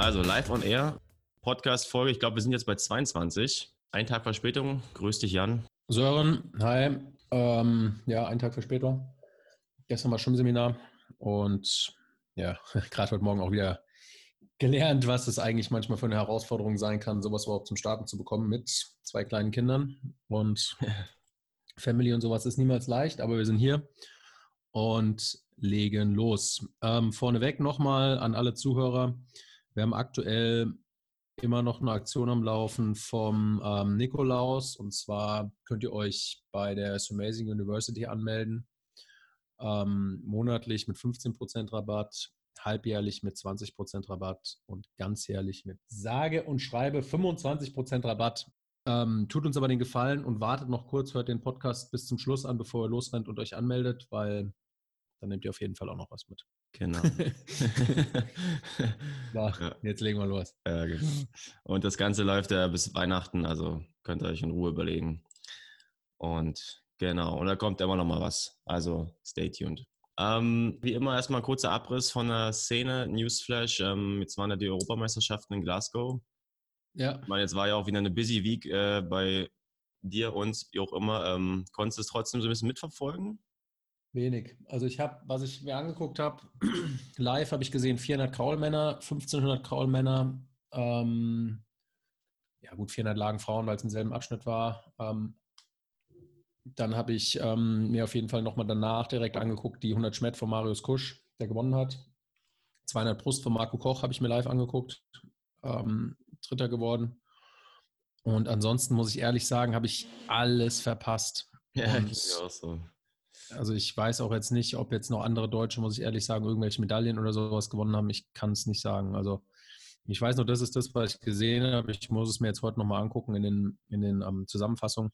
Also live on air, Podcast-Folge. Ich glaube, wir sind jetzt bei 22. Ein Tag Verspätung. Grüß dich, Jan. Sören, hi. Ähm, ja, ein Tag Verspätung. Gestern war Schwimmseminar und ja, gerade heute Morgen auch wieder gelernt, was es eigentlich manchmal für eine Herausforderung sein kann, sowas überhaupt zum Starten zu bekommen mit zwei kleinen Kindern. Und Family und sowas ist niemals leicht, aber wir sind hier und legen los. Ähm, vorneweg nochmal an alle Zuhörer. Wir haben aktuell immer noch eine Aktion am Laufen vom ähm, Nikolaus. Und zwar könnt ihr euch bei der Amazing University anmelden. Ähm, monatlich mit 15% Rabatt, halbjährlich mit 20% Rabatt und ganzjährlich mit sage und schreibe 25% Rabatt. Ähm, tut uns aber den Gefallen und wartet noch kurz, hört den Podcast bis zum Schluss an, bevor ihr losrennt und euch anmeldet, weil dann nehmt ihr auf jeden Fall auch noch was mit. Genau. ja, jetzt legen wir los. Ja, genau. Und das Ganze läuft ja bis Weihnachten, also könnt ihr euch in Ruhe überlegen. Und genau, und da kommt immer noch mal was. Also stay tuned. Ähm, wie immer erstmal ein kurzer Abriss von der Szene, Newsflash. Ähm, jetzt waren ja die Europameisterschaften in Glasgow. Ja. Ich meine, jetzt war ja auch wieder eine busy Week äh, bei dir, uns, wie auch immer. Ähm, konntest du es trotzdem so ein bisschen mitverfolgen? Wenig. Also ich habe, was ich mir angeguckt habe, live habe ich gesehen 400 Kraulmänner, 1500 Kraulmänner, ähm, ja gut, 400 lagen Frauen, weil es im selben Abschnitt war. Ähm, dann habe ich ähm, mir auf jeden Fall nochmal danach direkt angeguckt, die 100 Schmett von Marius Kusch, der gewonnen hat. 200 Brust von Marco Koch habe ich mir live angeguckt, ähm, Dritter geworden. Und ansonsten muss ich ehrlich sagen, habe ich alles verpasst. Ja, Und, ich auch so. Also ich weiß auch jetzt nicht, ob jetzt noch andere Deutsche, muss ich ehrlich sagen, irgendwelche Medaillen oder sowas gewonnen haben. Ich kann es nicht sagen. Also ich weiß nur, das ist das, was ich gesehen habe. Ich muss es mir jetzt heute nochmal angucken in den, in den um, ähm, Zusammenfassungen.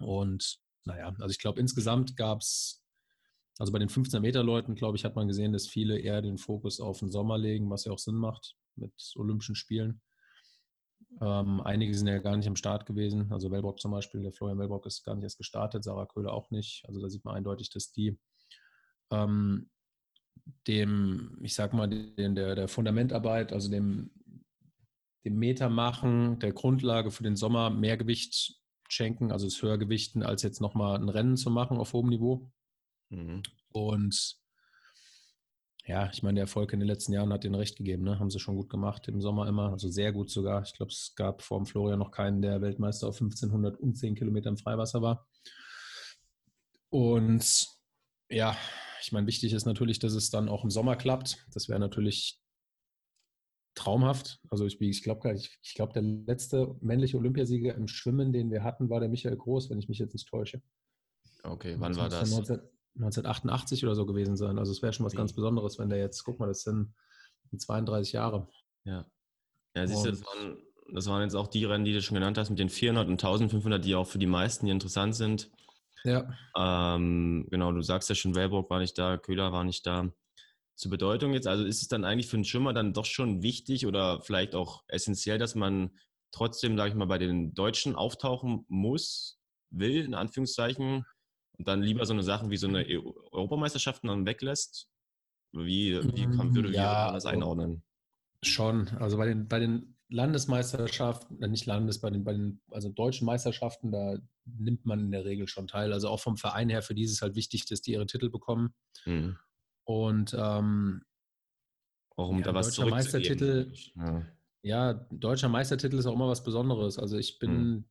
Und naja, also ich glaube, insgesamt gab es, also bei den 15-Meter-Leuten, glaube ich, hat man gesehen, dass viele eher den Fokus auf den Sommer legen, was ja auch Sinn macht mit Olympischen Spielen. Ähm, einige sind ja gar nicht am Start gewesen. Also Wellbrock zum Beispiel, der Florian Wellbrock ist gar nicht erst gestartet, Sarah Köhler auch nicht. Also da sieht man eindeutig, dass die ähm, dem, ich sag mal, den, der, der Fundamentarbeit, also dem, dem Meter machen, der Grundlage für den Sommer mehr Gewicht schenken, also es höher gewichten, als jetzt nochmal ein Rennen zu machen auf hohem Niveau. Mhm. Und ja, ich meine, der Erfolg in den letzten Jahren hat denen recht gegeben, ne? Haben sie schon gut gemacht im Sommer immer, also sehr gut sogar. Ich glaube, es gab vor dem Florian noch keinen, der Weltmeister auf 1500 und 10 Kilometer im Freiwasser war. Und ja, ich meine, wichtig ist natürlich, dass es dann auch im Sommer klappt. Das wäre natürlich traumhaft. Also ich, ich glaube, ich, ich glaube, der letzte männliche Olympiasieger im Schwimmen, den wir hatten, war der Michael Groß, wenn ich mich jetzt nicht täusche. Okay, wann war das? 19, 1988 oder so gewesen sein. Also es wäre schon was ganz Besonderes, wenn der jetzt, guck mal, das sind 32 Jahre. Ja. Ja, siehst du, das waren, das waren, jetzt auch die Rennen, die du schon genannt hast, mit den 400 und 1500, die auch für die meisten hier interessant sind. Ja. Ähm, genau, du sagst ja schon, Wellbrook war nicht da, Köhler war nicht da. Zur Bedeutung jetzt, also ist es dann eigentlich für einen Schwimmer dann doch schon wichtig oder vielleicht auch essentiell, dass man trotzdem, sage ich mal, bei den Deutschen auftauchen muss, will, in Anführungszeichen, und dann lieber so eine Sachen wie so eine mhm. Europameisterschaften dann weglässt? Wie, wie kann, würde ja, das einordnen? Schon. Also bei den, bei den Landesmeisterschaften, äh, nicht Landes, bei den, bei den also deutschen Meisterschaften, da nimmt man in der Regel schon teil. Also auch vom Verein her, für die ist es halt wichtig, dass die ihre Titel bekommen. Mhm. Und ähm, auch um ja, da was deutscher Meistertitel, ja. ja. deutscher Meistertitel ist auch immer was Besonderes. Also ich bin mhm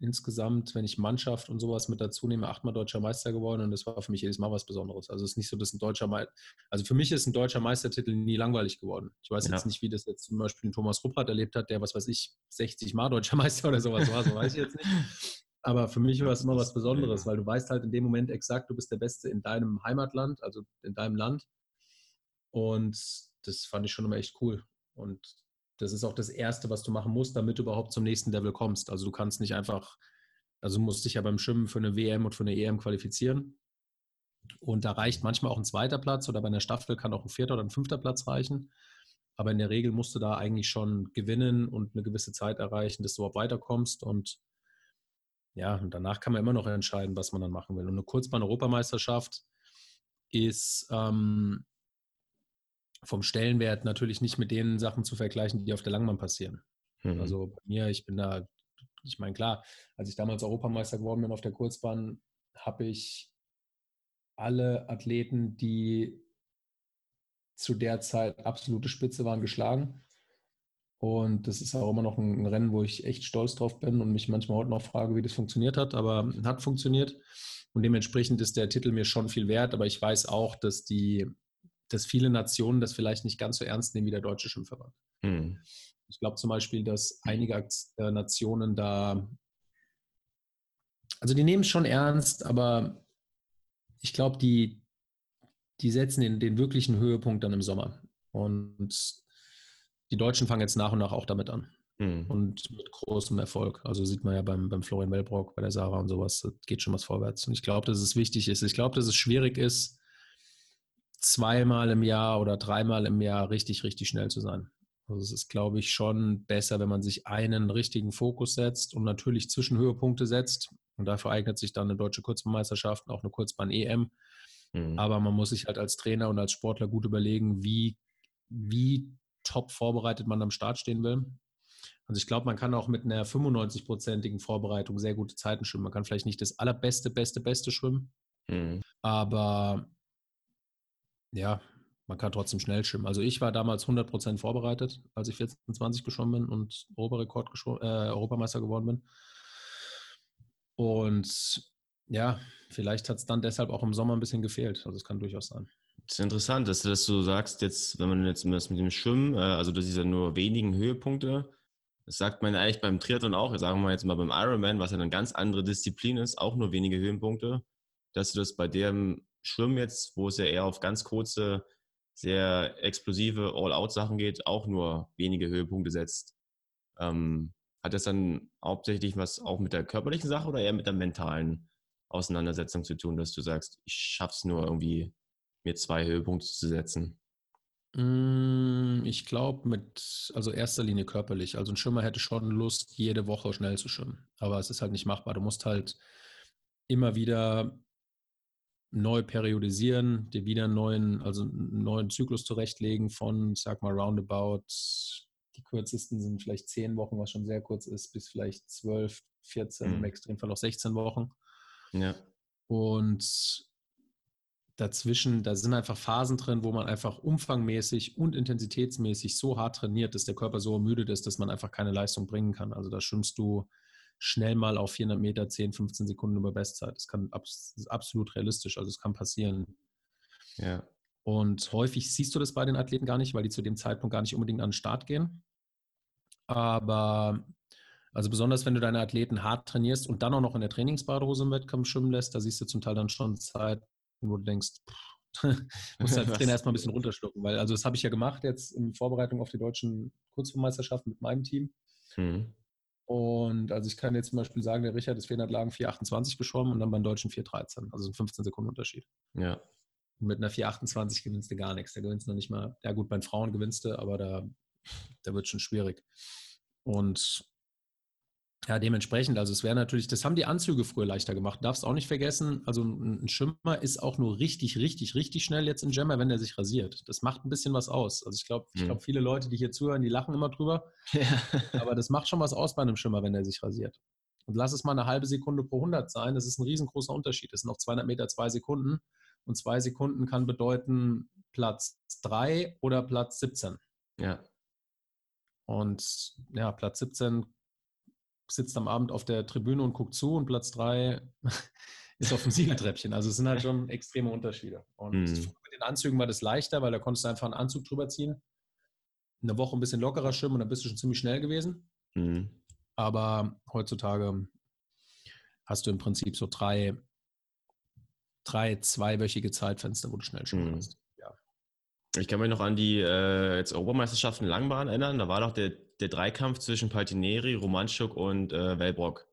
insgesamt, wenn ich Mannschaft und sowas mit dazu nehme, achtmal deutscher Meister geworden und das war für mich jedes Mal was Besonderes. Also es ist nicht so, dass ein deutscher Meister, also für mich ist ein deutscher Meistertitel nie langweilig geworden. Ich weiß ja. jetzt nicht, wie das jetzt zum Beispiel Thomas Ruppert erlebt hat, der, was weiß ich, 60 Mal deutscher Meister oder sowas war, so weiß ich jetzt nicht. Aber für mich war es immer was Besonderes, weil du weißt halt in dem Moment exakt, du bist der Beste in deinem Heimatland, also in deinem Land. Und das fand ich schon immer echt cool. Und das ist auch das Erste, was du machen musst, damit du überhaupt zum nächsten Level kommst. Also du kannst nicht einfach, also du musst dich ja beim Schwimmen für eine WM und für eine EM qualifizieren. Und da reicht manchmal auch ein zweiter Platz oder bei einer Staffel kann auch ein vierter oder ein fünfter Platz reichen. Aber in der Regel musst du da eigentlich schon gewinnen und eine gewisse Zeit erreichen, dass du überhaupt weiterkommst. Und ja, und danach kann man immer noch entscheiden, was man dann machen will. Und eine Kurzbahn-Europameisterschaft, ist ähm, vom Stellenwert natürlich nicht mit den Sachen zu vergleichen, die auf der Langbahn passieren. Mhm. Also bei mir, ich bin da, ich meine, klar, als ich damals Europameister geworden bin auf der Kurzbahn, habe ich alle Athleten, die zu der Zeit absolute Spitze waren, geschlagen. Und das ist auch immer noch ein Rennen, wo ich echt stolz drauf bin und mich manchmal heute noch frage, wie das funktioniert hat, aber hat funktioniert. Und dementsprechend ist der Titel mir schon viel wert, aber ich weiß auch, dass die, dass viele Nationen das vielleicht nicht ganz so ernst nehmen wie der deutsche Schimpfverband. Hm. Ich glaube zum Beispiel, dass einige äh, Nationen da, also die nehmen es schon ernst, aber ich glaube, die, die setzen den, den wirklichen Höhepunkt dann im Sommer. Und die Deutschen fangen jetzt nach und nach auch damit an. Mhm. Und mit großem Erfolg. Also sieht man ja beim, beim Florian Wellbrock, bei der Sarah und sowas, geht schon was vorwärts. Und ich glaube, dass es wichtig ist. Ich glaube, dass es schwierig ist, zweimal im Jahr oder dreimal im Jahr richtig, richtig schnell zu sein. Also es ist, glaube ich, schon besser, wenn man sich einen richtigen Fokus setzt und natürlich Zwischenhöhepunkte setzt. Und dafür eignet sich dann eine deutsche Kurzbahnmeisterschaft, auch eine Kurzbahn-EM. Mhm. Aber man muss sich halt als Trainer und als Sportler gut überlegen, wie, wie top vorbereitet man am Start stehen will. Also ich glaube, man kann auch mit einer 95-prozentigen Vorbereitung sehr gute Zeiten schwimmen. Man kann vielleicht nicht das allerbeste, beste, beste schwimmen, mhm. aber ja, man kann trotzdem schnell schwimmen. Also ich war damals 100 Prozent vorbereitet, als ich 14, 20 geschwommen bin und Europarekord äh, Europameister geworden bin. Und ja, vielleicht hat es dann deshalb auch im Sommer ein bisschen gefehlt. Also es kann durchaus sein. Das ist interessant, dass du, dass du sagst, jetzt, wenn man jetzt mit dem Schwimmen, äh, also das ist ja nur wenigen Höhepunkte, das sagt man eigentlich beim Triathlon auch, sagen wir jetzt mal beim Ironman, was ja eine ganz andere Disziplin ist, auch nur wenige Höhenpunkte, dass du das bei dem Schwimmen jetzt, wo es ja eher auf ganz kurze, sehr explosive All-Out-Sachen geht, auch nur wenige Höhepunkte setzt. Ähm, hat das dann hauptsächlich was auch mit der körperlichen Sache oder eher mit der mentalen Auseinandersetzung zu tun, dass du sagst, ich schaff's nur irgendwie mir zwei Höhepunkte zu setzen? Mm, ich glaube mit, also erster Linie körperlich. Also ein Schwimmer hätte schon Lust, jede Woche schnell zu schwimmen. Aber es ist halt nicht machbar. Du musst halt immer wieder neu periodisieren, dir wieder einen neuen, also einen neuen Zyklus zurechtlegen von, ich sag mal, roundabout, die kürzesten sind vielleicht zehn Wochen, was schon sehr kurz ist, bis vielleicht zwölf, 14, mhm. im Extremfall auch 16 Wochen. Ja. Und dazwischen, da sind einfach Phasen drin, wo man einfach umfangmäßig und intensitätsmäßig so hart trainiert, dass der Körper so ermüdet ist, dass man einfach keine Leistung bringen kann. Also da schwimmst du schnell mal auf 400 Meter 10, 15 Sekunden über Bestzeit. Das, kann, das ist absolut realistisch, also es kann passieren. Ja. Und häufig siehst du das bei den Athleten gar nicht, weil die zu dem Zeitpunkt gar nicht unbedingt an den Start gehen. Aber also besonders wenn du deine Athleten hart trainierst und dann auch noch in der Trainingsbadehose im Wettkampf schwimmen lässt, da siehst du zum Teil dann schon Zeit, wo du denkst, musst als Trainer erstmal ein bisschen runterschlucken, weil also das habe ich ja gemacht jetzt in Vorbereitung auf die deutschen Kurzformmeisterschaften mit meinem Team. Mhm. Und also ich kann jetzt zum Beispiel sagen, der Richard ist 400 Lagen 428 geschwommen und dann beim Deutschen 413, also ein 15 Sekunden Unterschied. Ja. Und mit einer 428 gewinnst du gar nichts. Da gewinnst du noch nicht mal, ja gut, bei den Frauen gewinnst du, aber da, da wird schon schwierig. Und ja, dementsprechend, also es wäre natürlich, das haben die Anzüge früher leichter gemacht. Darfst auch nicht vergessen, also ein Schimmer ist auch nur richtig, richtig, richtig schnell jetzt in Jammer, wenn er sich rasiert. Das macht ein bisschen was aus. Also ich glaube, ich glaube, mhm. viele Leute, die hier zuhören, die lachen immer drüber. Ja. Aber das macht schon was aus bei einem Schimmer, wenn er sich rasiert. Und lass es mal eine halbe Sekunde pro 100 sein. Das ist ein riesengroßer Unterschied. Das sind noch 200 Meter, zwei Sekunden. Und zwei Sekunden kann bedeuten Platz 3 oder Platz 17. Ja. Und ja, Platz 17 sitzt am Abend auf der Tribüne und guckt zu und Platz drei ist auf dem Siegertreppchen. Also es sind halt schon extreme Unterschiede. Und mhm. mit den Anzügen war das leichter, weil da konntest du einfach einen Anzug drüber ziehen, eine Woche ein bisschen lockerer schwimmen und dann bist du schon ziemlich schnell gewesen. Mhm. Aber heutzutage hast du im Prinzip so drei, drei zweiwöchige Zeitfenster, wo du schnell schwimmen mhm. kannst. Ja. Ich kann mich noch an die äh, jetzt Europameisterschaften Langbahn erinnern. Da war doch der der Dreikampf zwischen Paltineri, Romanchuk und äh, Wellbrock.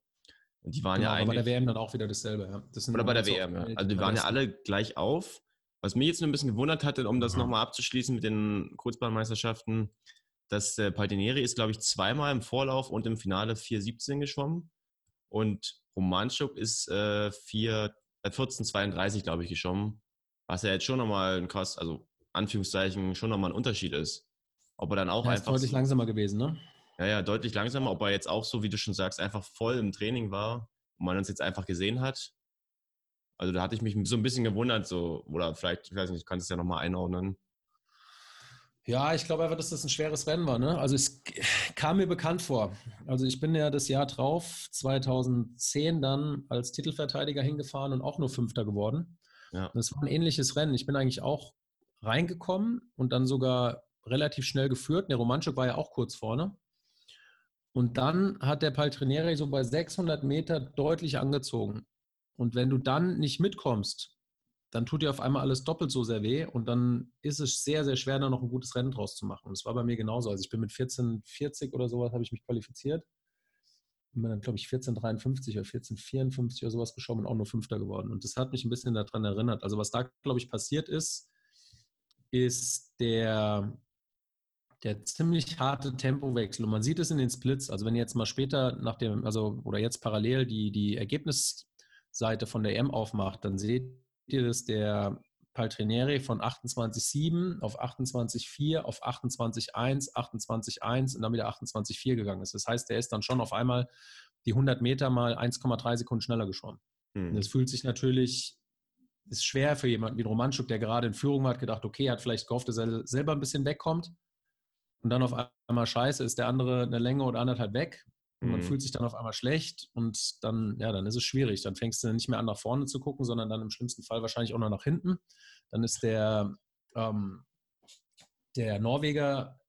Und die waren genau, ja eigentlich. Aber bei der WM dann auch wieder dasselbe, ja. Das oder bei der WM, ja. Also die waren ja alle gleich auf. Was mich jetzt nur ein bisschen gewundert hatte, um das mhm. nochmal abzuschließen mit den Kurzbahnmeisterschaften, dass äh, Paltineri ist, glaube ich, zweimal im Vorlauf und im Finale 4,17 geschwommen. Und Romanchuk ist äh, 4, äh, 14,32, glaube ich, geschwommen. Was ja jetzt schon nochmal ein krass, also Anführungszeichen, schon nochmal ein Unterschied ist. Ob er dann auch ja, einfach. Ist deutlich langsamer gewesen, ne? Ja, ja, deutlich langsamer. Ob er jetzt auch so, wie du schon sagst, einfach voll im Training war und man uns jetzt einfach gesehen hat. Also da hatte ich mich so ein bisschen gewundert, so, oder vielleicht, ich weiß nicht, ich kann es ja nochmal einordnen. Ja, ich glaube einfach, dass das ein schweres Rennen war. Ne? Also es kam mir bekannt vor. Also ich bin ja das Jahr drauf, 2010 dann als Titelverteidiger hingefahren und auch nur Fünfter geworden. Ja. Das war ein ähnliches Rennen. Ich bin eigentlich auch reingekommen und dann sogar relativ schnell geführt. Der Romanchuk war ja auch kurz vorne. Und dann hat der Paltrinieri so bei 600 Meter deutlich angezogen. Und wenn du dann nicht mitkommst, dann tut dir auf einmal alles doppelt so sehr weh und dann ist es sehr, sehr schwer, da noch ein gutes Rennen draus zu machen. Und das war bei mir genauso. Also ich bin mit 14,40 oder sowas, habe ich mich qualifiziert. Und bin dann, glaube ich, 14,53 oder 14,54 oder sowas geschoben und auch nur Fünfter geworden. Und das hat mich ein bisschen daran erinnert. Also was da, glaube ich, passiert ist, ist der, der ziemlich harte Tempowechsel. Und man sieht es in den Splits. Also wenn ihr jetzt mal später nach dem, also oder jetzt parallel die, die Ergebnisseite von der M aufmacht, dann seht ihr, dass der Paltrinieri von 28,7 auf 28,4 auf 28,1, 28,1 und dann wieder 28,4 gegangen ist. Das heißt, der ist dann schon auf einmal die 100 Meter mal 1,3 Sekunden schneller geschwommen. Mhm. Das fühlt sich natürlich, ist schwer für jemanden wie Romanschuk, der gerade in Führung war, hat gedacht, okay, hat vielleicht gehofft, dass er selber ein bisschen wegkommt. Und dann auf einmal scheiße, ist der andere eine Länge oder anderthalb weg. Und man mhm. fühlt sich dann auf einmal schlecht und dann, ja, dann ist es schwierig. Dann fängst du nicht mehr an, nach vorne zu gucken, sondern dann im schlimmsten Fall wahrscheinlich auch noch nach hinten. Dann ist der, ähm, der Norweger,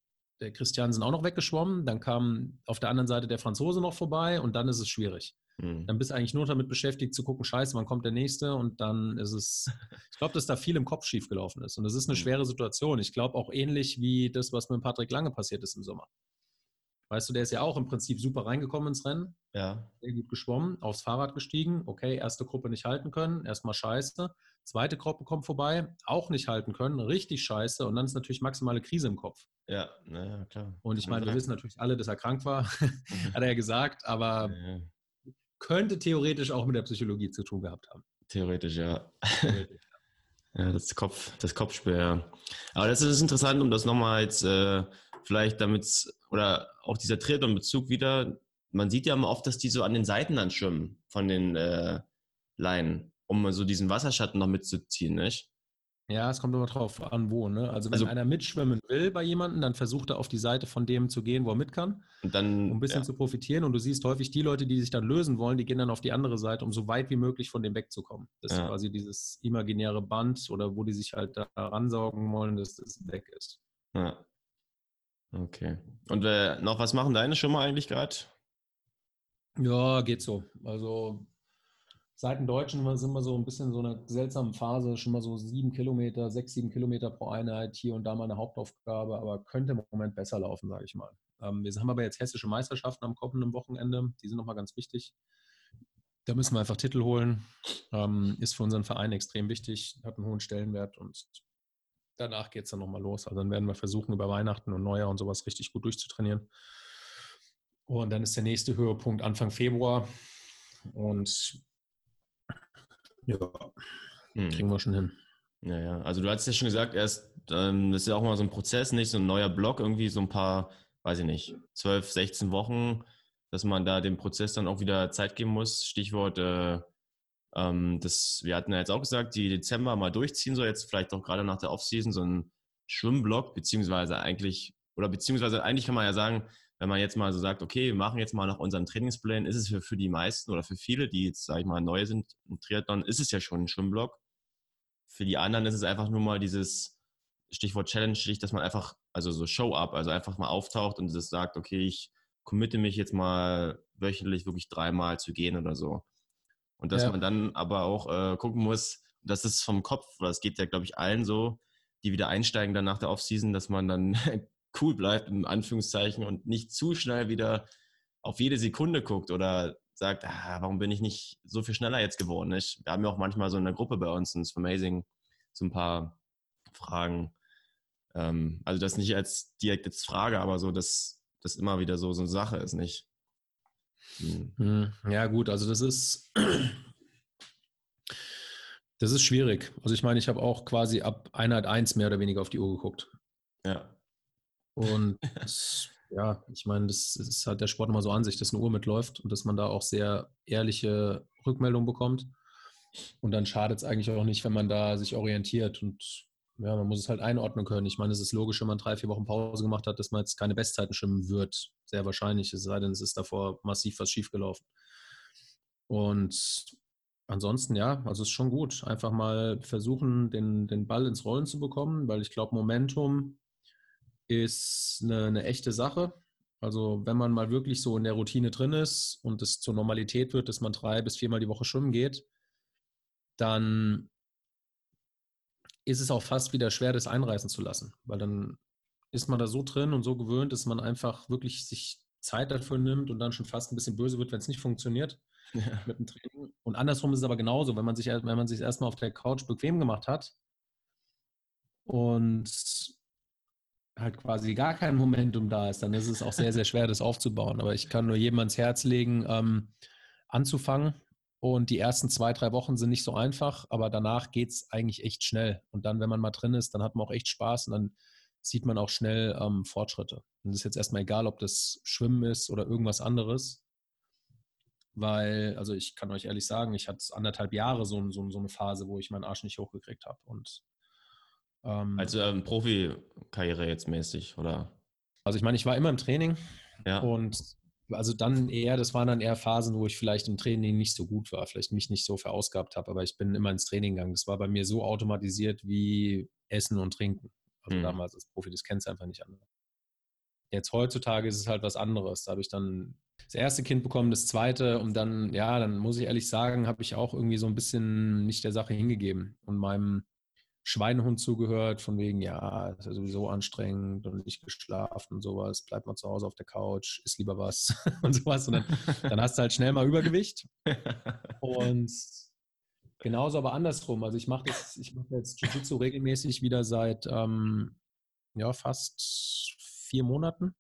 der Christiansen auch noch weggeschwommen. Dann kam auf der anderen Seite der Franzose noch vorbei und dann ist es schwierig. Mhm. Dann bist du eigentlich nur damit beschäftigt zu gucken, scheiße, wann kommt der nächste? Und dann ist es, ich glaube, dass da viel im Kopf schief gelaufen ist. Und das ist eine mhm. schwere Situation. Ich glaube auch ähnlich wie das, was mit Patrick Lange passiert ist im Sommer. Weißt du, der ist ja auch im Prinzip super reingekommen ins Rennen. Ja. Sehr gut geschwommen, aufs Fahrrad gestiegen. Okay, erste Gruppe nicht halten können, erstmal scheiße. Zweite Gruppe kommt vorbei, auch nicht halten können, richtig scheiße. Und dann ist natürlich maximale Krise im Kopf. Ja, naja, klar. Und ich meine, wir wissen natürlich alle, dass er krank war, hat er ja gesagt, aber ja. Könnte theoretisch auch mit der Psychologie zu tun gehabt haben. Theoretisch, ja. Theoretisch. ja, das Kopf, das Kopfspiel, ja. Aber das ist interessant, um das nochmal jetzt äh, vielleicht damit, oder auch dieser Triathlon-Bezug wieder, man sieht ja immer oft, dass die so an den Seiten dann schwimmen von den äh, Leinen, um so diesen Wasserschatten noch mitzuziehen, nicht? Ja, es kommt immer drauf an, wo. Ne? Also wenn also, einer mitschwimmen will bei jemandem, dann versucht er auf die Seite von dem zu gehen, wo er mit kann, und dann, um ein bisschen ja. zu profitieren. Und du siehst häufig die Leute, die sich dann lösen wollen, die gehen dann auf die andere Seite, um so weit wie möglich von dem wegzukommen. Das ja. ist quasi dieses imaginäre Band oder wo die sich halt da ransaugen wollen, dass das weg ist. Ja. Okay. Und äh, noch was machen deine mal eigentlich gerade? Ja, geht so. Also seit dem Deutschen sind wir so ein bisschen so eine seltsame Phase, schon mal so sieben Kilometer, sechs, sieben Kilometer pro Einheit, hier und da mal eine Hauptaufgabe, aber könnte im Moment besser laufen, sage ich mal. Ähm, wir haben aber jetzt hessische Meisterschaften am kommenden Wochenende, die sind nochmal ganz wichtig. Da müssen wir einfach Titel holen. Ähm, ist für unseren Verein extrem wichtig, hat einen hohen Stellenwert und danach geht es dann nochmal los. Also dann werden wir versuchen, über Weihnachten und Neujahr und sowas richtig gut durchzutrainieren. Und dann ist der nächste Höhepunkt Anfang Februar. Und ja, hm. kriegen wir schon hin. Ja, ja. Also du hast ja schon gesagt, erst, ähm, das ist ja auch mal so ein Prozess, nicht so ein neuer Block, irgendwie so ein paar, weiß ich nicht, 12, 16 Wochen, dass man da dem Prozess dann auch wieder Zeit geben muss. Stichwort äh, ähm, das, wir hatten ja jetzt auch gesagt, die Dezember mal durchziehen soll, jetzt vielleicht auch gerade nach der Offseason so ein Schwimmblock, beziehungsweise eigentlich, oder beziehungsweise eigentlich kann man ja sagen, wenn man jetzt mal so sagt, okay, wir machen jetzt mal nach unserem Trainingsplan, ist es für, für die meisten oder für viele, die jetzt, sage ich mal, neu sind im Triathlon, ist es ja schon ein Schwimmblock. Für die anderen ist es einfach nur mal dieses Stichwort Challenge, dass man einfach, also so Show-up, also einfach mal auftaucht und das sagt, okay, ich committe mich jetzt mal wöchentlich wirklich dreimal zu gehen oder so. Und dass ja. man dann aber auch äh, gucken muss, das ist vom Kopf, das geht ja, glaube ich, allen so, die wieder einsteigen dann nach der Offseason, dass man dann cool bleibt, in Anführungszeichen, und nicht zu schnell wieder auf jede Sekunde guckt oder sagt, ah, warum bin ich nicht so viel schneller jetzt geworden? Ich, wir haben ja auch manchmal so eine Gruppe bei uns, in Amazing, so ein paar Fragen. Ähm, also das nicht als direkt jetzt Frage, aber so, dass das immer wieder so, so eine Sache ist, nicht? Hm. hm. Ja, gut, also das ist. Das ist schwierig. Also ich meine, ich habe auch quasi ab Einheit 1 mehr oder weniger auf die Uhr geguckt. Ja. Und das, ja, ich meine, das ist halt der Sport immer so an sich, dass eine Uhr mitläuft und dass man da auch sehr ehrliche Rückmeldungen bekommt. Und dann schadet es eigentlich auch nicht, wenn man da sich orientiert und ja, man muss es halt einordnen können. Ich meine, es ist logisch, wenn man drei, vier Wochen Pause gemacht hat, dass man jetzt keine Bestzeiten schwimmen wird. Sehr wahrscheinlich, es sei denn, es ist davor massiv was schiefgelaufen. Und ansonsten, ja, also es ist schon gut. Einfach mal versuchen, den, den Ball ins Rollen zu bekommen, weil ich glaube, Momentum ist eine, eine echte Sache. Also wenn man mal wirklich so in der Routine drin ist und es zur Normalität wird, dass man drei bis viermal die Woche schwimmen geht, dann ist es auch fast wieder schwer, das einreißen zu lassen, weil dann ist man da so drin und so gewöhnt, dass man einfach wirklich sich Zeit dafür nimmt und dann schon fast ein bisschen böse wird, wenn es nicht funktioniert ja. mit dem Training. Und andersrum ist es aber genauso, wenn man sich, wenn man sich erstmal auf der Couch bequem gemacht hat und halt quasi gar kein Momentum da ist, dann ist es auch sehr, sehr schwer, das aufzubauen. Aber ich kann nur jedem ans Herz legen, ähm, anzufangen und die ersten zwei, drei Wochen sind nicht so einfach, aber danach geht es eigentlich echt schnell. Und dann, wenn man mal drin ist, dann hat man auch echt Spaß und dann sieht man auch schnell ähm, Fortschritte. Und es ist jetzt erstmal egal, ob das Schwimmen ist oder irgendwas anderes. Weil, also ich kann euch ehrlich sagen, ich hatte anderthalb Jahre so, so, so eine Phase, wo ich meinen Arsch nicht hochgekriegt habe. Und ähm, also ähm, Profikarriere jetzt mäßig, oder? Also ich meine, ich war immer im Training ja. und also dann eher, das waren dann eher Phasen, wo ich vielleicht im Training nicht so gut war, vielleicht mich nicht so verausgabt habe, aber ich bin immer ins Training gegangen. Das war bei mir so automatisiert wie Essen und Trinken. Also mhm. damals als Profi, das kennst du einfach nicht anders. Jetzt heutzutage ist es halt was anderes. Da habe ich dann das erste Kind bekommen, das zweite und dann, ja, dann muss ich ehrlich sagen, habe ich auch irgendwie so ein bisschen nicht der Sache hingegeben und meinem Schweinehund zugehört, von wegen, ja, ist ja sowieso anstrengend und nicht geschlafen und sowas, bleibt mal zu Hause auf der Couch, isst lieber was und sowas. Und dann, dann hast du halt schnell mal Übergewicht. Und genauso aber andersrum. Also ich mache das, ich mache jetzt Jiu-Jitsu regelmäßig wieder seit ähm, ja, fast vier Monaten.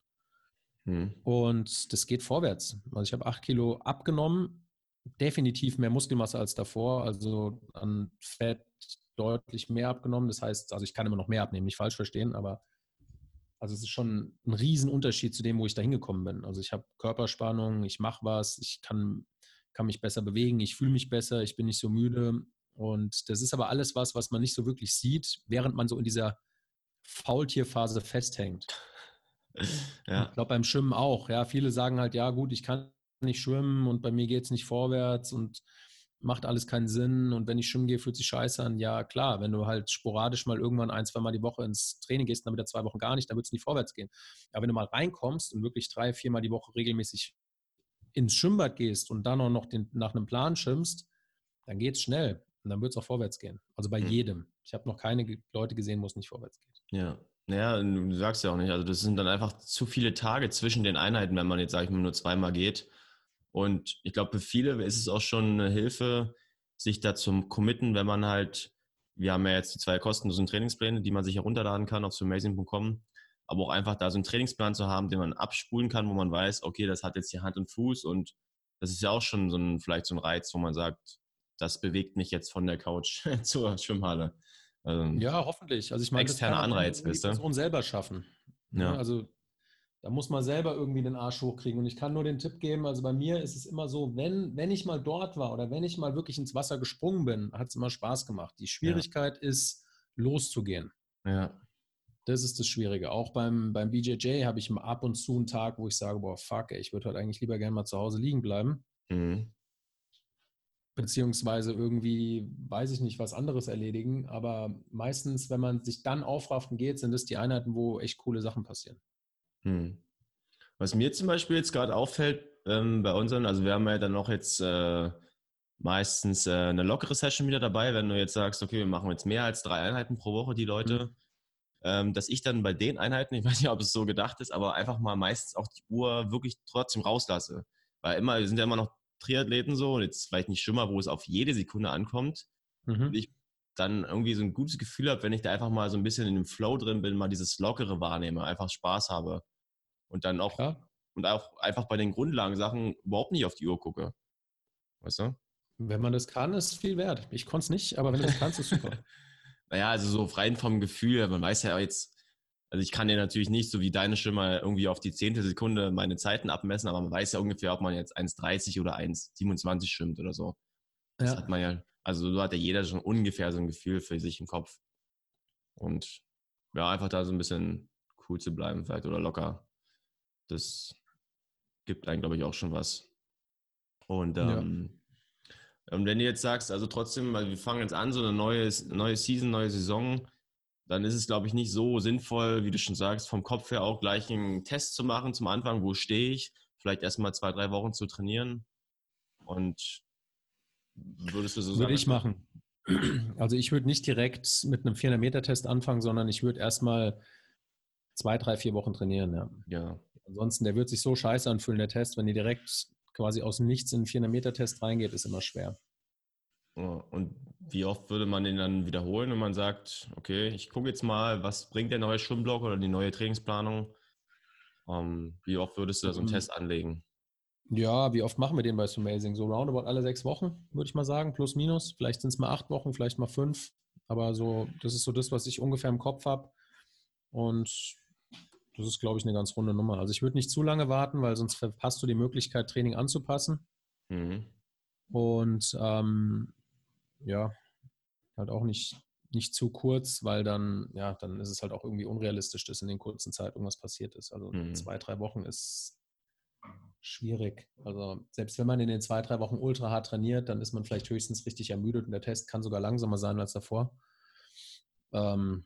Hm. Und das geht vorwärts. Also ich habe acht Kilo abgenommen, definitiv mehr Muskelmasse als davor, also an Fett, deutlich mehr abgenommen. Das heißt, also ich kann immer noch mehr abnehmen, nicht falsch verstehen, aber also es ist schon ein Riesenunterschied zu dem, wo ich da hingekommen bin. Also ich habe Körperspannung, ich mache was, ich kann, kann mich besser bewegen, ich fühle mich besser, ich bin nicht so müde. Und das ist aber alles was, was man nicht so wirklich sieht, während man so in dieser Faultierphase festhängt. Ja. Ich glaube beim Schwimmen auch. Ja, viele sagen halt, ja gut, ich kann nicht schwimmen und bei mir geht es nicht vorwärts und macht alles keinen Sinn und wenn ich schwimmen gehe, fühlt sich scheiße an. Ja, klar, wenn du halt sporadisch mal irgendwann ein, zwei Mal die Woche ins Training gehst, dann wieder zwei Wochen gar nicht, dann wird es nicht vorwärts gehen. Aber wenn du mal reinkommst und wirklich drei, viermal die Woche regelmäßig ins Schwimmbad gehst und dann auch noch den, nach einem Plan schwimmst, dann geht es schnell und dann wird es auch vorwärts gehen. Also bei mhm. jedem. Ich habe noch keine Leute gesehen, wo es nicht vorwärts geht. Ja. Naja, du sagst ja auch nicht, also das sind dann einfach zu viele Tage zwischen den Einheiten, wenn man jetzt, sage ich mal, nur zweimal geht und ich glaube, für viele ist es auch schon eine Hilfe, sich da zum committen, wenn man halt, wir haben ja jetzt die zwei kostenlosen Trainingspläne, die man sich herunterladen kann auf amazing.com, aber auch einfach da so einen Trainingsplan zu haben, den man abspulen kann, wo man weiß, okay, das hat jetzt hier Hand und Fuß und das ist ja auch schon so ein, vielleicht so ein Reiz, wo man sagt, das bewegt mich jetzt von der Couch zur Schwimmhalle. Also ja, hoffentlich. Also ich meine, externer Anreiz, wisst ihr? Person selber schaffen. Ja. Also da muss man selber irgendwie den Arsch hochkriegen. Und ich kann nur den Tipp geben, also bei mir ist es immer so, wenn, wenn ich mal dort war oder wenn ich mal wirklich ins Wasser gesprungen bin, hat es immer Spaß gemacht. Die Schwierigkeit ja. ist, loszugehen. Ja. Das ist das Schwierige. Auch beim, beim BJJ habe ich ab und zu einen Tag, wo ich sage, boah, fuck, ey, ich würde heute eigentlich lieber gerne mal zu Hause liegen bleiben. Mhm. Beziehungsweise irgendwie, weiß ich nicht, was anderes erledigen. Aber meistens, wenn man sich dann aufraffen geht, sind es die Einheiten, wo echt coole Sachen passieren. Hm. Was mir zum Beispiel jetzt gerade auffällt ähm, bei unseren, also wir haben ja dann noch jetzt äh, meistens äh, eine lockere Session wieder dabei, wenn du jetzt sagst, okay, wir machen jetzt mehr als drei Einheiten pro Woche, die Leute, mhm. ähm, dass ich dann bei den Einheiten, ich weiß nicht, ob es so gedacht ist, aber einfach mal meistens auch die Uhr wirklich trotzdem rauslasse. Weil immer, wir sind ja immer noch Triathleten so, und jetzt vielleicht nicht Schimmer, wo es auf jede Sekunde ankommt. Mhm. ich dann irgendwie so ein gutes Gefühl habe, wenn ich da einfach mal so ein bisschen in dem Flow drin bin, mal dieses Lockere wahrnehme, einfach Spaß habe. Und dann auch, ja. und auch einfach bei den Grundlagensachen überhaupt nicht auf die Uhr gucke. Weißt du? Wenn man das kann, ist es viel wert. Ich konnte es nicht, aber wenn du das kannst, ist super. naja, also so rein vom Gefühl, man weiß ja jetzt, also ich kann ja natürlich nicht so wie deine Stimme irgendwie auf die zehnte Sekunde meine Zeiten abmessen, aber man weiß ja ungefähr, ob man jetzt 1,30 oder 1,27 schwimmt oder so. Das ja. hat man ja, also so hat ja jeder schon ungefähr so ein Gefühl für sich im Kopf. Und ja, einfach da so ein bisschen cool zu bleiben vielleicht oder locker. Das gibt einem, glaube ich, auch schon was. Und ähm, ja. und wenn du jetzt sagst, also trotzdem, weil wir fangen jetzt an, so eine neue, neue Season, neue Saison, dann ist es, glaube ich, nicht so sinnvoll, wie du schon sagst, vom Kopf her auch gleich einen Test zu machen zum Anfang, wo stehe ich, vielleicht erstmal zwei, drei Wochen zu trainieren. Und würdest du so sagen? Würde ich machen. Also ich würde nicht direkt mit einem 400-Meter-Test anfangen, sondern ich würde erstmal zwei, drei, vier Wochen trainieren. Ja. ja. Ansonsten, der wird sich so scheiße anfühlen, der Test, wenn ihr direkt quasi aus dem Nichts in einen 400-Meter-Test reingeht, ist immer schwer. Und wie oft würde man den dann wiederholen, wenn man sagt, okay, ich gucke jetzt mal, was bringt der neue Schwimmblock oder die neue Trainingsplanung? Um, ähm, wie oft würdest du da so einen mhm. Test anlegen? Ja, wie oft machen wir den bei Amazing? So roundabout alle sechs Wochen, würde ich mal sagen, plus minus. Vielleicht sind es mal acht Wochen, vielleicht mal fünf. Aber so, das ist so das, was ich ungefähr im Kopf habe. Und das ist, glaube ich, eine ganz runde Nummer. Also ich würde nicht zu lange warten, weil sonst verpasst du die Möglichkeit, Training anzupassen. Mhm. Und ähm, ja, halt auch nicht, nicht zu kurz, weil dann, ja, dann ist es halt auch irgendwie unrealistisch, dass in den kurzen Zeit irgendwas passiert ist. Also mhm. zwei, drei Wochen ist schwierig. Also selbst wenn man in den zwei, drei Wochen ultra hart trainiert, dann ist man vielleicht höchstens richtig ermüdet und der Test kann sogar langsamer sein als davor. Ähm,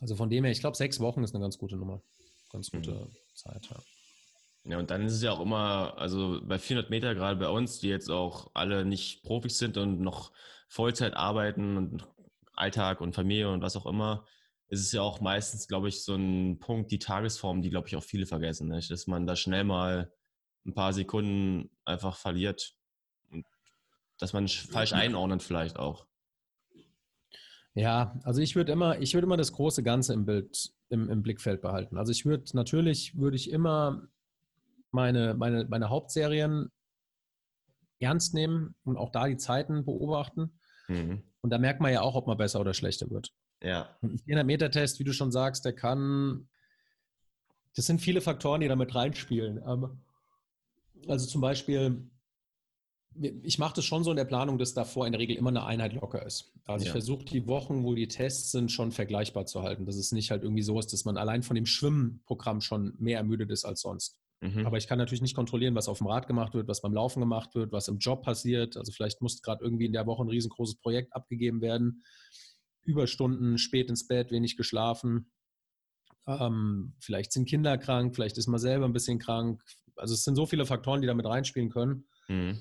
also von dem her, ich glaube, sechs Wochen ist eine ganz gute Nummer. Ganz gute mhm. Zeit, ja. Ja, und dann ist es ja auch immer, also bei 400 Meter, gerade bei uns, die jetzt auch alle nicht Profis sind und noch Vollzeit arbeiten und Alltag und Familie und was auch immer, ist es ja auch meistens, glaube ich, so ein Punkt, die Tagesform, die, glaube ich, auch viele vergessen, nicht? dass man da schnell mal ein paar Sekunden einfach verliert und dass man falsch einordnet vielleicht auch. Ja, also ich würde immer, ich würde immer das große Ganze im Bild, im, im Blickfeld behalten. Also ich würde, natürlich würde ich immer meine, meine, meine Hauptserien ernst nehmen und auch da die Zeiten beobachten. Mhm. Und da merkt man ja auch, ob man besser oder schlechter wird. Ja. Ein 400-Meter-Test, wie du schon sagst, der kann, das sind viele Faktoren, die damit reinspielen. Also zum Beispiel, ich mache das schon so in der Planung, dass davor in der Regel immer eine Einheit locker ist. Also ja. ich versuche die Wochen, wo die Tests sind, schon vergleichbar zu halten. Dass es nicht halt irgendwie so ist, dass man allein von dem Schwimmprogramm schon mehr ermüdet ist als sonst. Mhm. Aber ich kann natürlich nicht kontrollieren, was auf dem Rad gemacht wird, was beim Laufen gemacht wird, was im Job passiert. Also vielleicht muss gerade irgendwie in der Woche ein riesengroßes Projekt abgegeben werden. Überstunden, spät ins Bett, wenig geschlafen. Ähm, vielleicht sind Kinder krank, vielleicht ist man selber ein bisschen krank. Also es sind so viele Faktoren, die damit reinspielen können. Mhm.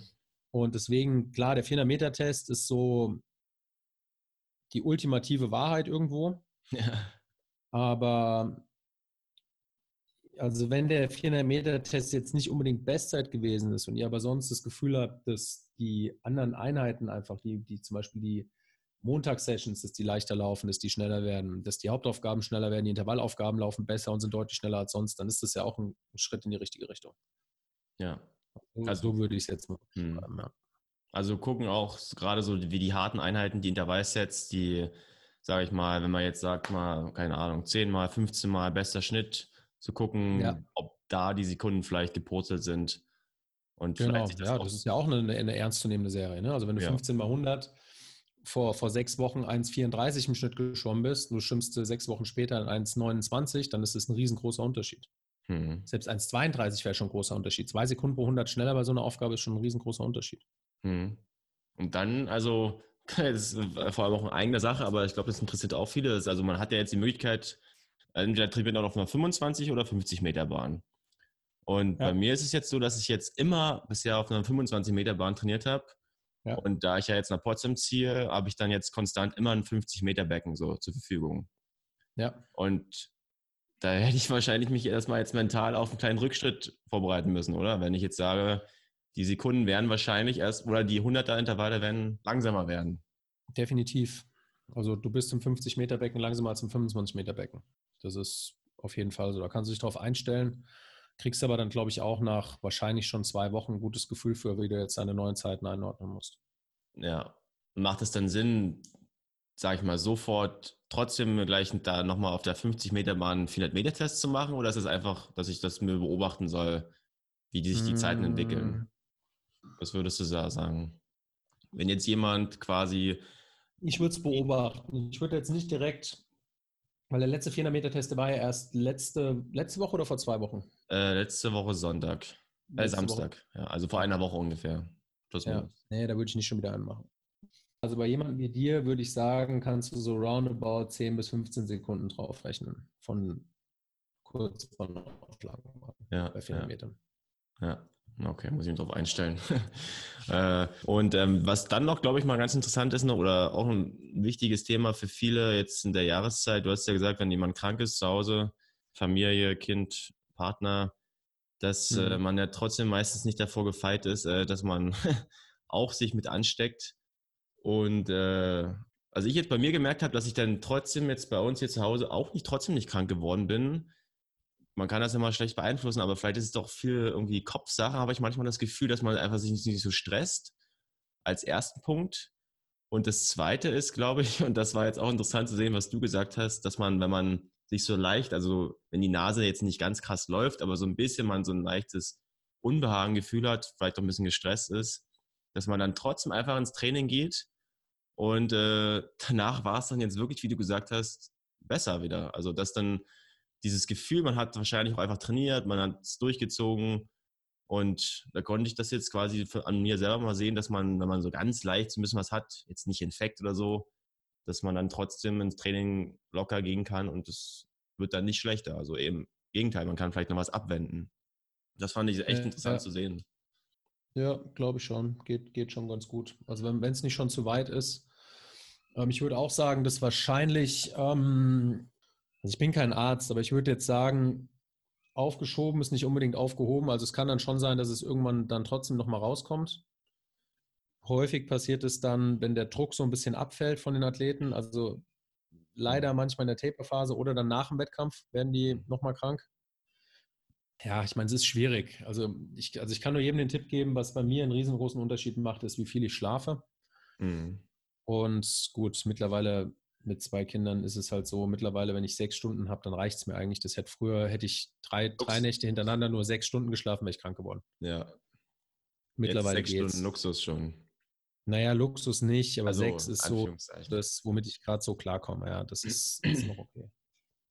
Und deswegen, klar, der 400-Meter-Test ist so die ultimative Wahrheit irgendwo. Ja. Aber also wenn der 400-Meter-Test jetzt nicht unbedingt Bestzeit gewesen ist und ihr aber sonst das Gefühl habt, dass die anderen Einheiten einfach, die, die zum Beispiel die Montagssessions, dass die leichter laufen, dass die schneller werden, dass die Hauptaufgaben schneller werden, die Intervallaufgaben laufen besser und sind deutlich schneller als sonst, dann ist das ja auch ein, Schritt in die richtige Richtung. Ja. Also so würde ich es jetzt mal hm. schreiben, ja. Also gucken auch gerade so wie die harten Einheiten, die Intervallsets, die, sage ich mal, wenn man jetzt sagt mal, keine Ahnung, 10 mal, 15 mal bester Schnitt, zu gucken, ja. ob da die Sekunden vielleicht gepurzelt sind. Und genau, das ja, das ist ja auch eine, eine ernstzunehmende Serie. Ne? Also wenn du ja. 15 mal 100 vor, vor sechs Wochen 1,34 im Schnitt geschwommen bist, du schwimmst sechs Wochen später 1,29, dann ist das ein riesengroßer Unterschied. Mhm. Selbst 1,32 wäre schon ein großer Unterschied. Zwei Sekunden pro 100 schneller bei so einer Aufgabe ist schon ein riesengroßer Unterschied. Mhm. Und dann, also, das ist vor allem auch eine eigene Sache, aber ich glaube, das interessiert auch viele. Also man hat ja jetzt die Möglichkeit, entweder trainiert man auf einer 25 oder 50 Meter Bahn. Und ja. bei mir ist es jetzt so, dass ich jetzt immer bisher auf einer 25 Meter Bahn trainiert habe. Ja. Und da ich ja jetzt nach Potsdam ziehe, habe ich dann jetzt konstant immer ein 50 Meter Becken so zur Verfügung. Ja. Und da hätte ich wahrscheinlich mich erstmal jetzt mental auf einen kleinen Rückschritt vorbereiten müssen, oder? Wenn ich jetzt sage, die Sekunden werden wahrscheinlich erst, oder die 100er Intervalle werden langsamer werden. Definitiv. Also du bist im 50 Meter Becken langsamer als im 25 Meter Becken. Das ist auf jeden Fall so. Da kannst du dich darauf einstellen. Kriegst aber dann, glaube ich, auch nach wahrscheinlich schon zwei Wochen ein gutes Gefühl für, wie du jetzt deine neuen Zeiten einordnen musst. Ja. Macht es dann Sinn, sage ich mal, sofort trotzdem gleich da nochmal auf der 50-Meter-Bahn 400-Meter-Test zu machen? Oder ist es einfach, dass ich das mir beobachten soll, wie sich die Zeiten entwickeln? Mm. Was würdest du da sagen? Wenn jetzt jemand quasi. Ich würde es beobachten. Ich würde jetzt nicht direkt, weil der letzte 400-Meter-Test war ja erst letzte, letzte Woche oder vor zwei Wochen? Äh, letzte Woche Sonntag. Äh, Samstag. Woche. Ja, also vor einer Woche ungefähr. Plus ja. Nee, da würde ich nicht schon wieder anmachen. Also bei jemandem wie dir würde ich sagen, kannst du so roundabout 10 bis 15 Sekunden drauf rechnen. Von kurz von Aufschlag ja, bei 400 ja. Metern. Ja, okay, muss ich mich drauf einstellen. Äh, und ähm, was dann noch, glaube ich, mal ganz interessant ist noch, oder auch ein wichtiges Thema für viele jetzt in der Jahreszeit, du hast ja gesagt, wenn jemand krank ist zu Hause, Familie, Kind, Partner, dass äh, mhm. äh, man ja trotzdem meistens nicht davor gefeit ist, äh, dass man auch sich mit ansteckt und äh, also ich jetzt bei mir gemerkt habe, dass ich dann trotzdem jetzt bei uns hier zu Hause auch nicht trotzdem nicht krank geworden bin. Man kann das immer schlecht beeinflussen, aber vielleicht ist es doch viel irgendwie Kopfsache, habe ich manchmal das Gefühl, dass man einfach sich nicht, so stresst als ersten Punkt. Und das zweite ist, glaube ich, und das war jetzt auch interessant zu sehen, was du gesagt hast, dass man, wenn man sich so leicht, also wenn die Nase jetzt nicht ganz krass läuft, aber so ein bisschen man so ein leichtes Unbehagengefühl hat, vielleicht auch ein bisschen gestresst ist, dass man dann trotzdem einfach ins Training geht und äh, danach war es dann jetzt wirklich, wie du gesagt hast, besser wieder. Also, dass dann dieses Gefühl, man hat wahrscheinlich auch einfach trainiert, man hat es durchgezogen. Und da konnte ich das jetzt quasi an mir selber mal sehen, dass man, wenn man so ganz leicht so ein bisschen was hat, jetzt nicht Infekt oder so, dass man dann trotzdem ins Training locker gehen kann und es wird dann nicht schlechter. Also eben, im Gegenteil, man kann vielleicht noch was abwenden. Das fand ich echt äh, interessant ja. zu sehen. Ja, glaube ich schon. Geht, geht schon ganz gut. Also wenn es nicht schon zu weit ist. Ähm, ich würde auch sagen, dass wahrscheinlich, ähm, also ich bin kein Arzt, aber ich würde jetzt sagen, aufgeschoben ist nicht unbedingt aufgehoben. Also es kann dann schon sein, dass es irgendwann dann trotzdem nochmal rauskommt. Häufig passiert es dann, wenn der Druck so ein bisschen abfällt von den Athleten. Also leider manchmal in der Taperphase oder dann nach dem Wettkampf werden die nochmal krank. Ja, ich meine, es ist schwierig. Also ich, also ich kann nur jedem den Tipp geben, was bei mir einen riesengroßen Unterschied macht, ist, wie viel ich schlafe. Mhm. Und gut, mittlerweile mit zwei Kindern ist es halt so, mittlerweile, wenn ich sechs Stunden habe, dann reicht es mir eigentlich. Das hätte früher, hätte ich drei, drei Nächte hintereinander nur sechs Stunden geschlafen, wäre ich krank geworden. Ja. Mittlerweile Jetzt sechs geht's. Stunden Luxus schon. Naja, Luxus nicht, aber also, sechs ist so das, womit ich gerade so klarkomme. Ja, das ist, ist noch okay.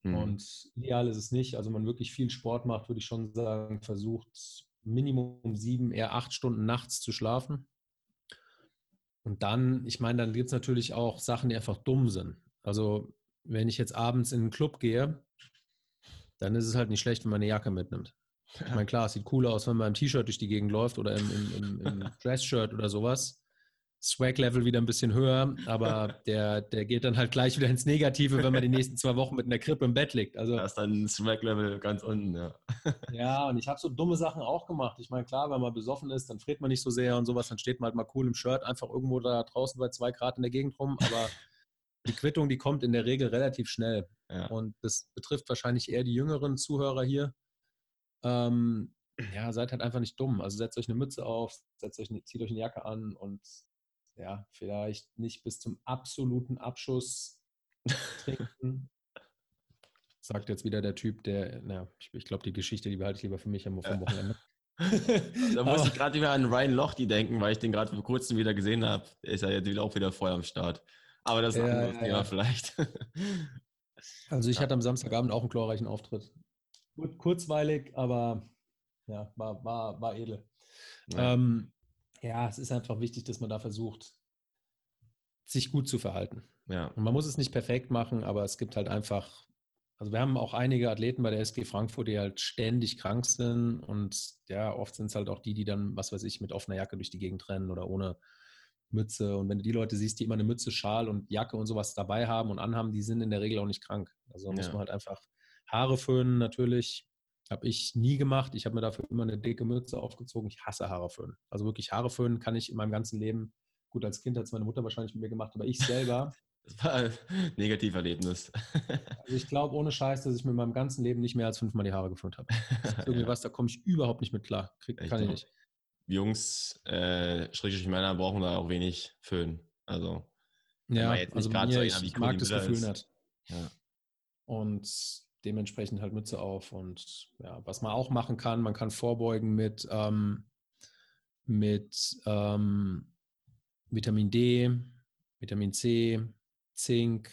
Mhm. Und ideal ist es nicht. Also man wirklich viel Sport macht, würde ich schon sagen, versucht Minimum sieben, eher acht Stunden nachts zu schlafen. Und dann, ich meine, dann gibt es natürlich auch Sachen, die einfach dumm sind. Also wenn ich jetzt abends in einen Club gehe, dann ist es halt nicht schlecht, wenn man eine Jacke mitnimmt. Ich meine, klar, es sieht cooler aus, wenn man im T-Shirt durch die Gegend läuft oder im, im, im, im Dress-Shirt oder sowas. Swag-Level wieder ein bisschen höher, aber der, der geht dann halt gleich wieder ins Negative, wenn man die nächsten zwei Wochen mit einer Krippe im Bett liegt. Also, da ist dann Swag-Level ganz unten, ja. Ja, und ich habe so dumme Sachen auch gemacht. Ich meine, klar, wenn man besoffen ist, dann friert man nicht so sehr und sowas, dann steht man halt mal cool im Shirt einfach irgendwo da draußen bei zwei Grad in der Gegend rum, aber die Quittung, die kommt in der Regel relativ schnell. Ja. Und das betrifft wahrscheinlich eher die jüngeren Zuhörer hier. Ähm, ja, seid halt einfach nicht dumm. Also setzt euch eine Mütze auf, setzt euch, zieht euch eine Jacke an und ja, vielleicht nicht bis zum absoluten Abschuss trinken. Sagt jetzt wieder der Typ, der, naja, ich, ich glaube, die Geschichte, die behalte ich lieber für mich am vom Wochenende. da muss ich gerade wieder an Ryan Lochte denken, weil ich den gerade vor kurzem wieder gesehen habe. Der ist ja jetzt auch wieder voll am Start. Aber das ist ja, ein ja, ja. vielleicht. Also ich hatte am Samstagabend auch einen glorreichen Auftritt. Kurzweilig, aber ja, war, war, war edel. Ja. Ähm, ja, es ist einfach wichtig, dass man da versucht, sich gut zu verhalten. Ja. Und man muss es nicht perfekt machen, aber es gibt halt einfach, also wir haben auch einige Athleten bei der SG Frankfurt, die halt ständig krank sind und ja, oft sind es halt auch die, die dann, was weiß ich, mit offener Jacke durch die Gegend rennen oder ohne Mütze. Und wenn du die Leute siehst, die immer eine Mütze, Schal und Jacke und sowas dabei haben und anhaben, die sind in der Regel auch nicht krank. Also da muss man halt einfach Haare föhnen natürlich, habe ich nie gemacht. Ich habe mir dafür immer eine dicke Mütze aufgezogen. Ich hasse Haare föhnen. Also wirklich Haare föhnen kann ich in meinem ganzen Leben. Gut, als Kind hat es meine Mutter wahrscheinlich mit mir gemacht, aber ich selber Das war ein Negativerlebnis. Also ich glaube ohne Scheiß, dass ich mir in meinem ganzen Leben nicht mehr als fünfmal die Haare geföhnt habe. Das ist irgendwie ja. was, da komme ich überhaupt nicht mit klar. Krieg, kann ich, ich nicht. Jungs, äh, Schrägstrich Männer brauchen da auch wenig Föhn. Also, ja, also mir, so ich, ich mag das Gefühl ist. nicht. Ja. Und dementsprechend halt Mütze auf. Und ja, was man auch machen kann, man kann vorbeugen mit, ähm, mit ähm, Vitamin D, Vitamin C, Zink,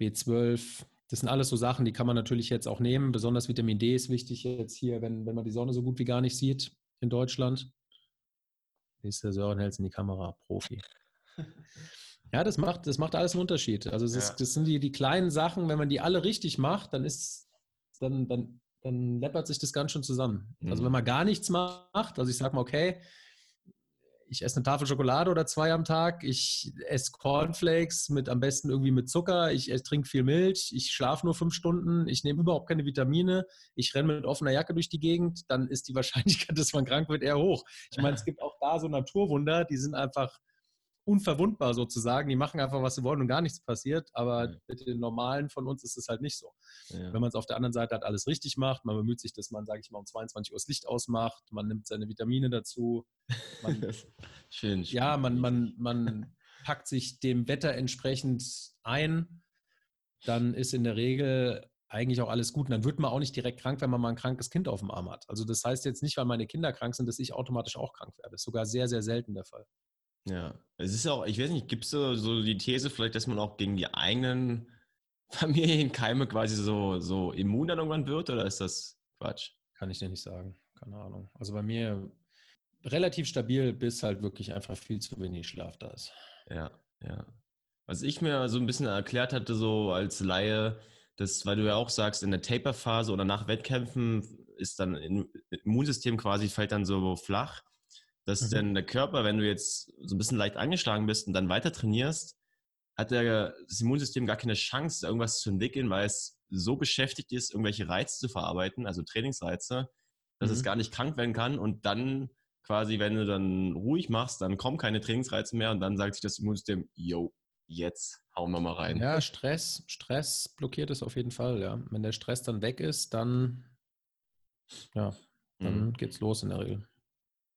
B12. Das sind alles so Sachen, die kann man natürlich jetzt auch nehmen. Besonders Vitamin D ist wichtig jetzt hier, wenn, wenn man die Sonne so gut wie gar nicht sieht in Deutschland. Ist der Sören hältst in die Kamera, Profi. Ja, das macht, das macht alles einen Unterschied. Also das, ja. das sind die, die kleinen Sachen, wenn man die alle richtig macht, dann ist dann, dann, dann läppert sich das ganz schön zusammen. Mhm. Also wenn man gar nichts macht, also ich sage mal, okay, ich esse eine Tafel Schokolade oder zwei am Tag, ich esse Cornflakes mit am besten irgendwie mit Zucker, ich trinke viel Milch, ich schlafe nur fünf Stunden, ich nehme überhaupt keine Vitamine, ich renne mit offener Jacke durch die Gegend, dann ist die Wahrscheinlichkeit, dass man krank wird, eher hoch. Ich meine, es gibt auch da so Naturwunder, die sind einfach unverwundbar sozusagen. Die machen einfach, was sie wollen und gar nichts passiert. Aber ja. mit den Normalen von uns ist es halt nicht so. Ja. Wenn man es auf der anderen Seite halt alles richtig macht, man bemüht sich, dass man, sage ich mal, um 22 Uhr das Licht ausmacht, man nimmt seine Vitamine dazu. Man, schön, schön. Ja, man, man, man packt sich dem Wetter entsprechend ein, dann ist in der Regel eigentlich auch alles gut. Und dann wird man auch nicht direkt krank, wenn man mal ein krankes Kind auf dem Arm hat. Also das heißt jetzt nicht, weil meine Kinder krank sind, dass ich automatisch auch krank werde. Das ist sogar sehr, sehr selten der Fall. Ja, es ist auch, ich weiß nicht, gibt es so, so die These vielleicht, dass man auch gegen die eigenen Familienkeime quasi so, so immun dann irgendwann wird oder ist das Quatsch? Kann ich dir nicht sagen. Keine Ahnung. Also bei mir relativ stabil, bis halt wirklich einfach viel zu wenig Schlaf da ist. Ja, ja. Was ich mir so ein bisschen erklärt hatte, so als Laie, dass, weil du ja auch sagst, in der Taper-Phase oder nach Wettkämpfen ist dann Immunsystem quasi fällt dann so flach dass mhm. dann der Körper, wenn du jetzt so ein bisschen leicht angeschlagen bist und dann weiter trainierst, hat der, das Immunsystem gar keine Chance, irgendwas zu entwickeln, weil es so beschäftigt ist, irgendwelche Reize zu verarbeiten, also Trainingsreize, dass mhm. es gar nicht krank werden kann und dann quasi, wenn du dann ruhig machst, dann kommen keine Trainingsreize mehr und dann sagt sich das Immunsystem, yo, jetzt hauen wir mal rein. Ja, Stress, Stress blockiert es auf jeden Fall, ja. Wenn der Stress dann weg ist, dann, ja, dann mhm. geht's los in der Regel.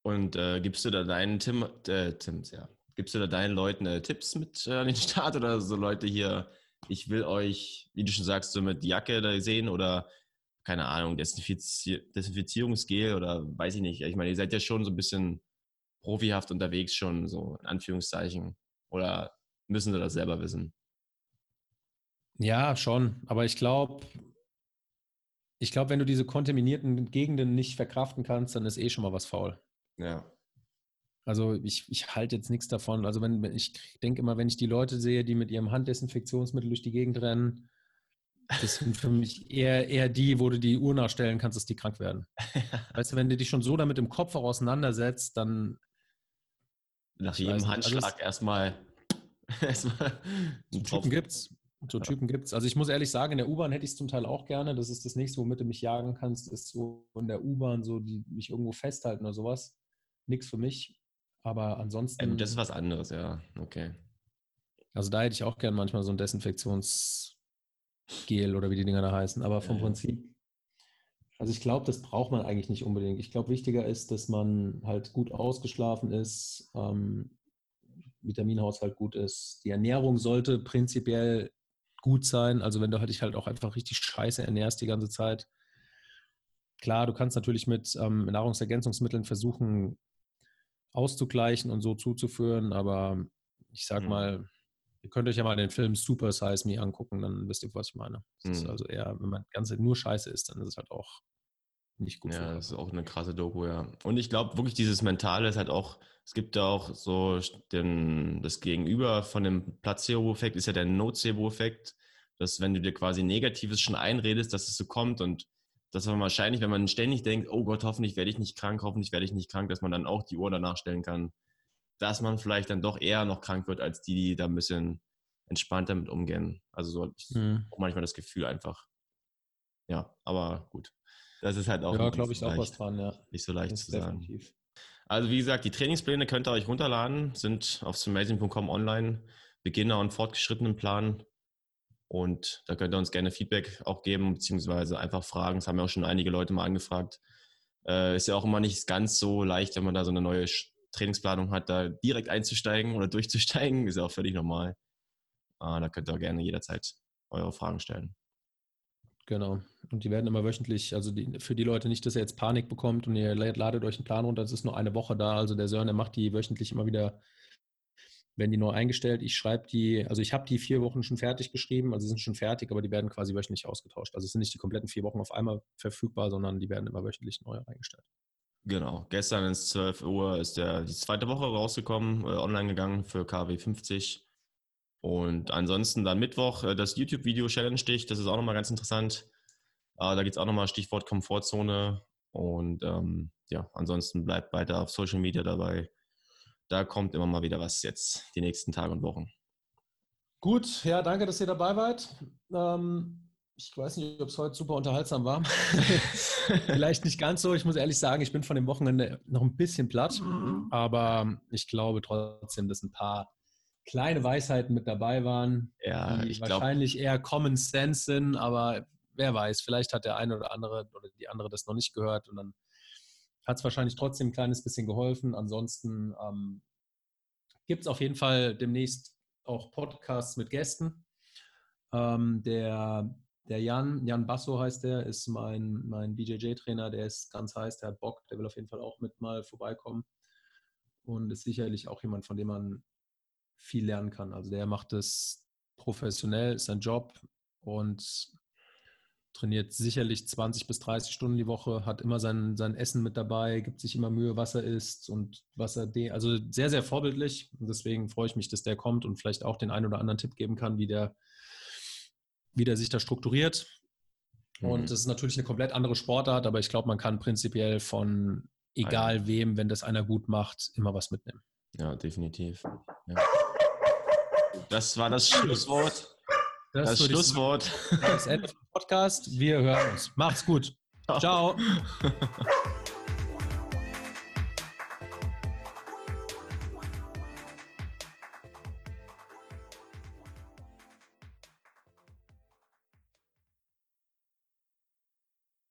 Und äh, gibst du da deinen Tim, äh, Tims, ja, gibst du da deinen Leuten äh, Tipps mit äh, an den Start oder so Leute hier, ich will euch, wie du schon sagst, so mit Jacke da sehen oder keine Ahnung, Desinfizier Desinfizierungsgel oder weiß ich nicht. Ich meine, ihr seid ja schon so ein bisschen profihaft unterwegs schon, so in Anführungszeichen. Oder müssen sie das selber wissen? Ja, schon. Aber ich glaube, ich glaube, wenn du diese kontaminierten Gegenden nicht verkraften kannst, dann ist eh schon mal was faul. Ja. Also ich, ich halte jetzt nichts davon. Also wenn, ich denke immer, wenn ich die Leute sehe, die mit ihrem Handdesinfektionsmittel durch die Gegend rennen, das sind für mich eher, eher die, wo du die Uhr nachstellen kannst, dass die krank werden. weißt du, wenn du dich schon so damit im Kopf auch auseinandersetzt, dann. Nach jedem Handschlag also erstmal. erstmal so Typen gibt's. So Typen gibt's. Also ich muss ehrlich sagen, in der U-Bahn hätte ich es zum Teil auch gerne. Das ist das nächste, womit du mich jagen kannst, ist so in der U-Bahn so, die mich irgendwo festhalten oder sowas nichts für mich. Aber ansonsten. Ähm, das ist was anderes, ja. Okay. Also da hätte ich auch gern manchmal so ein Desinfektionsgel oder wie die Dinger da heißen. Aber vom ja, Prinzip, also ich glaube, das braucht man eigentlich nicht unbedingt. Ich glaube, wichtiger ist, dass man halt gut ausgeschlafen ist, ähm, Vitaminhaushalt gut ist. Die Ernährung sollte prinzipiell gut sein. Also wenn du halt dich halt auch einfach richtig scheiße ernährst die ganze Zeit. Klar, du kannst natürlich mit ähm, Nahrungsergänzungsmitteln versuchen, auszugleichen und so zuzuführen. Aber ich sag mhm. mal, ihr könnt euch ja mal den Film Super Size Me angucken, dann wisst ihr, was ich meine. Das mhm. ist also eher, wenn man ganz nur Scheiße ist, dann ist es halt auch nicht gut. Ja, das ist auch eine krasse Doku, ja. Und ich glaube wirklich, dieses Mentale ist halt auch, es gibt da auch so den, das Gegenüber von dem Placebo-Effekt ist ja der Nocebo-Effekt, dass wenn du dir quasi Negatives schon einredest, dass es so kommt und dass man wahrscheinlich, wenn man ständig denkt, oh Gott, hoffentlich werde ich nicht krank, hoffentlich werde ich nicht krank, dass man dann auch die Uhr danach stellen kann, dass man vielleicht dann doch eher noch krank wird, als die, die da ein bisschen entspannter mit umgehen. Also so ich mhm. auch manchmal das Gefühl einfach. Ja, aber gut. Das ist halt auch. Ja, glaube ich, so auch was dran, ja. Nicht so leicht zu definitiv. sagen. Also wie gesagt, die Trainingspläne könnt ihr euch runterladen, sind auf amazing.com online. Beginner- und fortgeschrittenen Plan. Und da könnt ihr uns gerne Feedback auch geben, beziehungsweise einfach fragen. Das haben ja auch schon einige Leute mal angefragt. Äh, ist ja auch immer nicht ganz so leicht, wenn man da so eine neue Trainingsplanung hat, da direkt einzusteigen oder durchzusteigen. Ist ja auch völlig normal. Äh, da könnt ihr auch gerne jederzeit eure Fragen stellen. Genau. Und die werden immer wöchentlich, also die, für die Leute nicht, dass ihr jetzt Panik bekommt und ihr ladet euch einen Plan runter, das ist nur eine Woche da. Also der Sören, der macht die wöchentlich immer wieder, werden die neu eingestellt. Ich schreibe die, also ich habe die vier Wochen schon fertig geschrieben, also sie sind schon fertig, aber die werden quasi wöchentlich ausgetauscht. Also es sind nicht die kompletten vier Wochen auf einmal verfügbar, sondern die werden immer wöchentlich neu eingestellt. Genau. Gestern ist 12 Uhr ist der, die zweite Woche rausgekommen, äh, online gegangen für KW 50. Und ansonsten dann Mittwoch äh, das YouTube-Video Challenge Dich, das ist auch nochmal ganz interessant. Äh, da geht es auch nochmal Stichwort Komfortzone. Und ähm, ja, ansonsten bleibt weiter auf Social Media dabei. Da kommt immer mal wieder was jetzt die nächsten Tage und Wochen. Gut, ja, danke, dass ihr dabei wart. Ähm, ich weiß nicht, ob es heute super unterhaltsam war. Vielleicht nicht ganz so. Ich muss ehrlich sagen, ich bin von dem Wochenende noch ein bisschen platt. Aber ich glaube trotzdem, dass ein paar kleine Weisheiten mit dabei waren, ja, die wahrscheinlich glaub... eher Common Sense sind, aber wer weiß, vielleicht hat der eine oder andere oder die andere das noch nicht gehört und dann hat es wahrscheinlich trotzdem ein kleines bisschen geholfen. Ansonsten ähm, gibt es auf jeden Fall demnächst auch Podcasts mit Gästen. Ähm, der, der Jan, Jan Basso heißt der, ist mein, mein BJJ-Trainer, der ist ganz heiß, der hat Bock, der will auf jeden Fall auch mit mal vorbeikommen und ist sicherlich auch jemand, von dem man viel lernen kann. Also der macht das professionell, ist sein Job und trainiert sicherlich 20 bis 30 Stunden die Woche, hat immer sein, sein Essen mit dabei, gibt sich immer Mühe, was er isst und was er de also sehr, sehr vorbildlich. Und deswegen freue ich mich, dass der kommt und vielleicht auch den einen oder anderen Tipp geben kann, wie der, wie der sich da strukturiert. Und mhm. das ist natürlich eine komplett andere Sportart, aber ich glaube, man kann prinzipiell von egal wem, wenn das einer gut macht, immer was mitnehmen. Ja, definitiv. Ja. Das war das Schlusswort. Das, das Schlusswort. Das Ende vom Podcast. Wir hören uns. Macht's gut. Ciao.